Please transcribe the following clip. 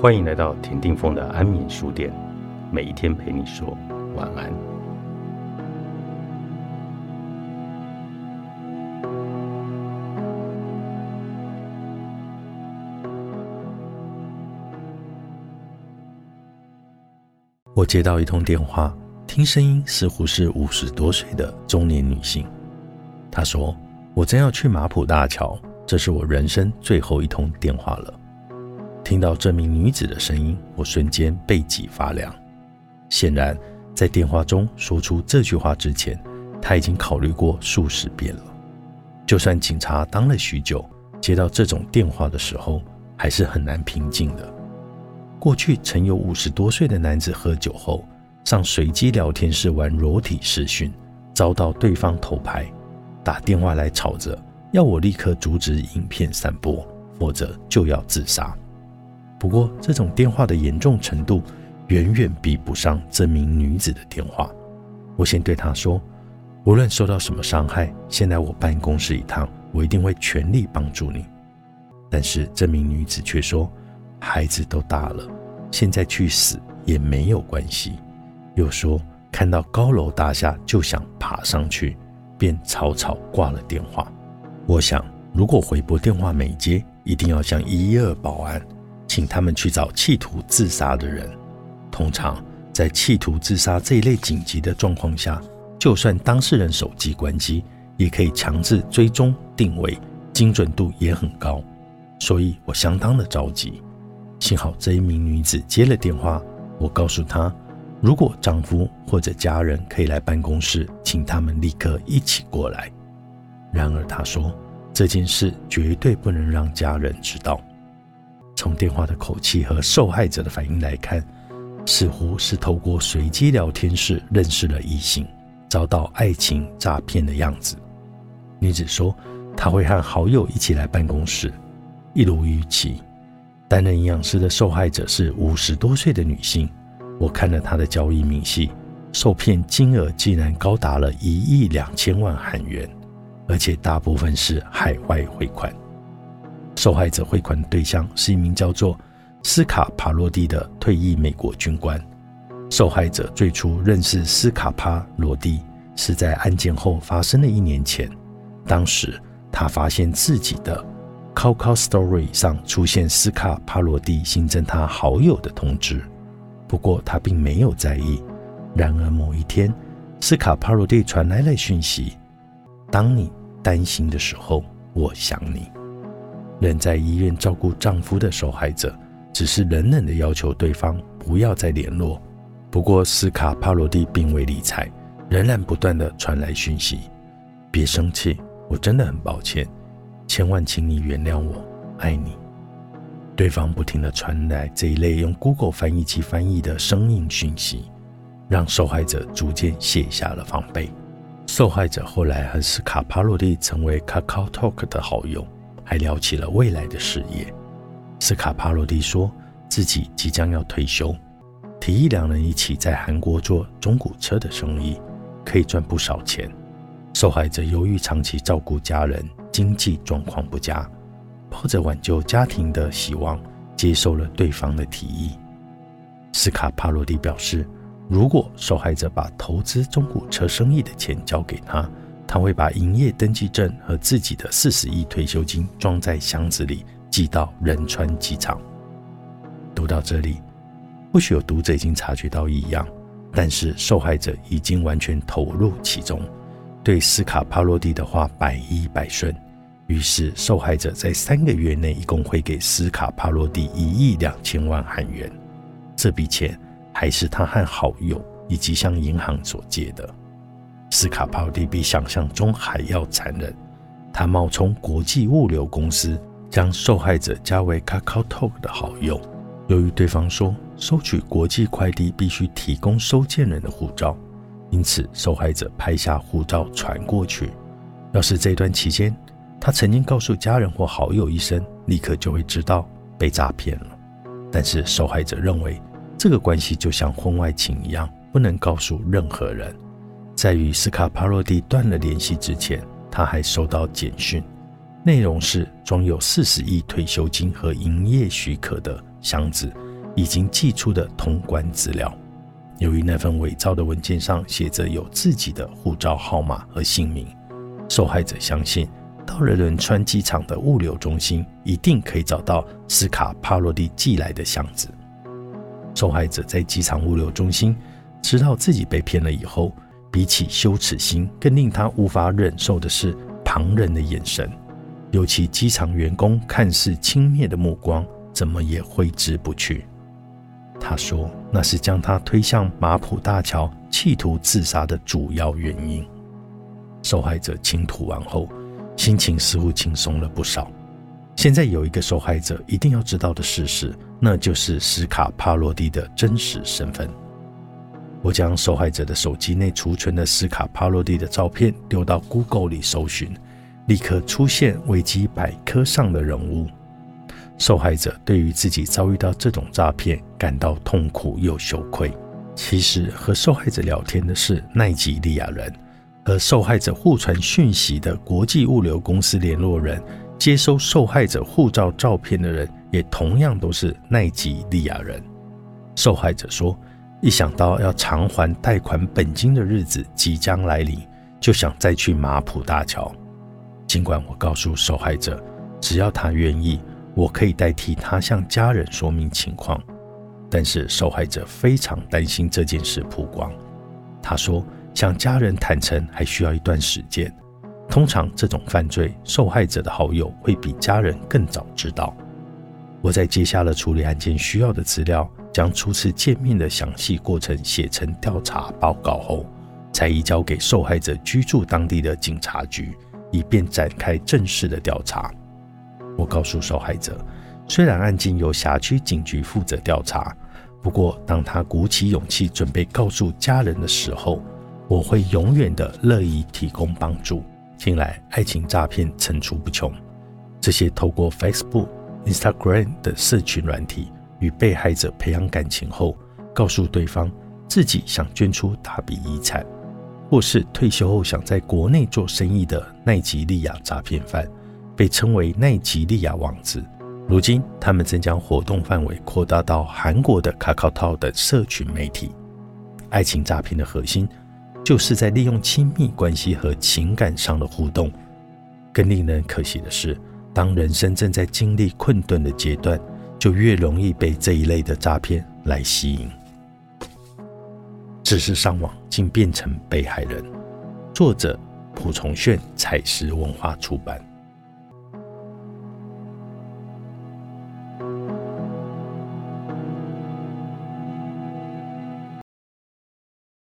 欢迎来到田定峰的安眠书店，每一天陪你说晚安。我接到一通电话，听声音似乎是五十多岁的中年女性。她说：“我正要去马浦大桥，这是我人生最后一通电话了。”听到这名女子的声音，我瞬间背脊发凉。显然，在电话中说出这句话之前，她已经考虑过数十遍了。就算警察当了许久，接到这种电话的时候，还是很难平静的。过去曾有五十多岁的男子喝酒后上随机聊天室玩裸体视讯，遭到对方偷拍，打电话来吵着要我立刻阻止影片散播，否则就要自杀。不过，这种电话的严重程度远远比不上这名女子的电话。我先对她说：“无论受到什么伤害，先来我办公室一趟，我一定会全力帮助你。”但是这名女子却说：“孩子都大了，现在去死也没有关系。”又说看到高楼大厦就想爬上去，便草草挂了电话。我想，如果回拨电话没接，一定要向一一二报案。请他们去找企图自杀的人。通常在企图自杀这一类紧急的状况下，就算当事人手机关机，也可以强制追踪定位，精准度也很高。所以我相当的着急。幸好这一名女子接了电话，我告诉她，如果丈夫或者家人可以来办公室，请他们立刻一起过来。然而她说，这件事绝对不能让家人知道。从电话的口气和受害者的反应来看，似乎是透过随机聊天室认识了异性，遭到爱情诈骗的样子。女子说，她会和好友一起来办公室，一如预期。担任营养师的受害者是五十多岁的女性。我看了她的交易明细，受骗金额竟然高达了一亿两千万韩元，而且大部分是海外汇款。受害者汇款对象是一名叫做斯卡帕罗蒂的退役美国军官。受害者最初认识斯卡帕罗蒂是在案件后发生的一年前，当时他发现自己的 c o c o Story 上出现斯卡帕罗蒂新增他好友的通知，不过他并没有在意。然而某一天，斯卡帕罗蒂传来了讯息：“当你担心的时候，我想你。”仍在医院照顾丈夫的受害者，只是冷冷的要求对方不要再联络。不过斯卡帕罗蒂并未理睬，仍然不断的传来讯息：“别生气，我真的很抱歉，千万请你原谅我，爱你。”对方不停的传来这一类用 Google 翻译器翻译的声音讯息，让受害者逐渐卸下了防备。受害者后来和斯卡帕罗蒂成为 KakaoTalk 的好友。还聊起了未来的事业。斯卡帕罗蒂说自己即将要退休，提议两人一起在韩国做中古车的生意，可以赚不少钱。受害者由于长期照顾家人，经济状况不佳，抱着挽救家庭的希望，接受了对方的提议。斯卡帕罗蒂表示，如果受害者把投资中古车生意的钱交给他。他会把营业登记证和自己的四十亿退休金装在箱子里，寄到仁川机场。读到这里，或许有读者已经察觉到异样，但是受害者已经完全投入其中，对斯卡帕洛蒂的话百依百顺。于是，受害者在三个月内一共汇给斯卡帕洛蒂一亿两千万韩元。这笔钱还是他和好友以及向银行所借的。斯卡帕蒂比想象中还要残忍。他冒充国际物流公司，将受害者加为 KakaoTalk 的好友。由于对方说收取国际快递必须提供收件人的护照，因此受害者拍下护照传过去。要是这段期间他曾经告诉家人或好友一声，立刻就会知道被诈骗了。但是受害者认为这个关系就像婚外情一样，不能告诉任何人。在与斯卡帕洛蒂断了联系之前，他还收到简讯，内容是装有四十亿退休金和营业许可的箱子，已经寄出的通关资料。由于那份伪造的文件上写着有自己的护照号码和姓名，受害者相信到了仁川机场的物流中心，一定可以找到斯卡帕洛蒂寄来的箱子。受害者在机场物流中心知道自己被骗了以后，比起羞耻心，更令他无法忍受的是旁人的眼神，尤其机场员工看似轻蔑的目光，怎么也挥之不去。他说：“那是将他推向马普大桥，企图自杀的主要原因。”受害者倾吐完后，心情似乎轻松了不少。现在有一个受害者一定要知道的事实，那就是斯卡帕洛蒂的真实身份。我将受害者的手机内储存的斯卡帕洛蒂的照片丢到 Google 里搜寻，立刻出现维基百科上的人物。受害者对于自己遭遇到这种诈骗感到痛苦又羞愧。其实和受害者聊天的是奈及利亚人，和受害者互传讯息的国际物流公司联络人，接收受害者护照照片的人，也同样都是奈及利亚人。受害者说：“一想到要偿还贷款本金的日子即将来临，就想再去马普大桥。”尽管我告诉受害者，只要他愿意。我可以代替他向家人说明情况，但是受害者非常担心这件事曝光。他说，向家人坦诚还需要一段时间。通常这种犯罪，受害者的好友会比家人更早知道。我在接下了处理案件需要的资料，将初次见面的详细过程写成调查报告后，才移交给受害者居住当地的警察局，以便展开正式的调查。我告诉受害者，虽然案件由辖区警局负责调查，不过当他鼓起勇气准备告诉家人的时候，我会永远的乐意提供帮助。近来爱情诈骗层出不穷，这些透过 Facebook、Instagram 的社群软体与被害者培养感情后，告诉对方自己想捐出大笔遗产，或是退休后想在国内做生意的奈及利亚诈骗犯。被称为奈及利亚王子。如今，他们正将活动范围扩大到韩国的卡卡套等社群媒体。爱情诈骗的核心，就是在利用亲密关系和情感上的互动。更令人可惜的是，当人生正在经历困顿的阶段，就越容易被这一类的诈骗来吸引。只是上网，竟变成被害人。作者：蒲崇炫，彩石文化出版。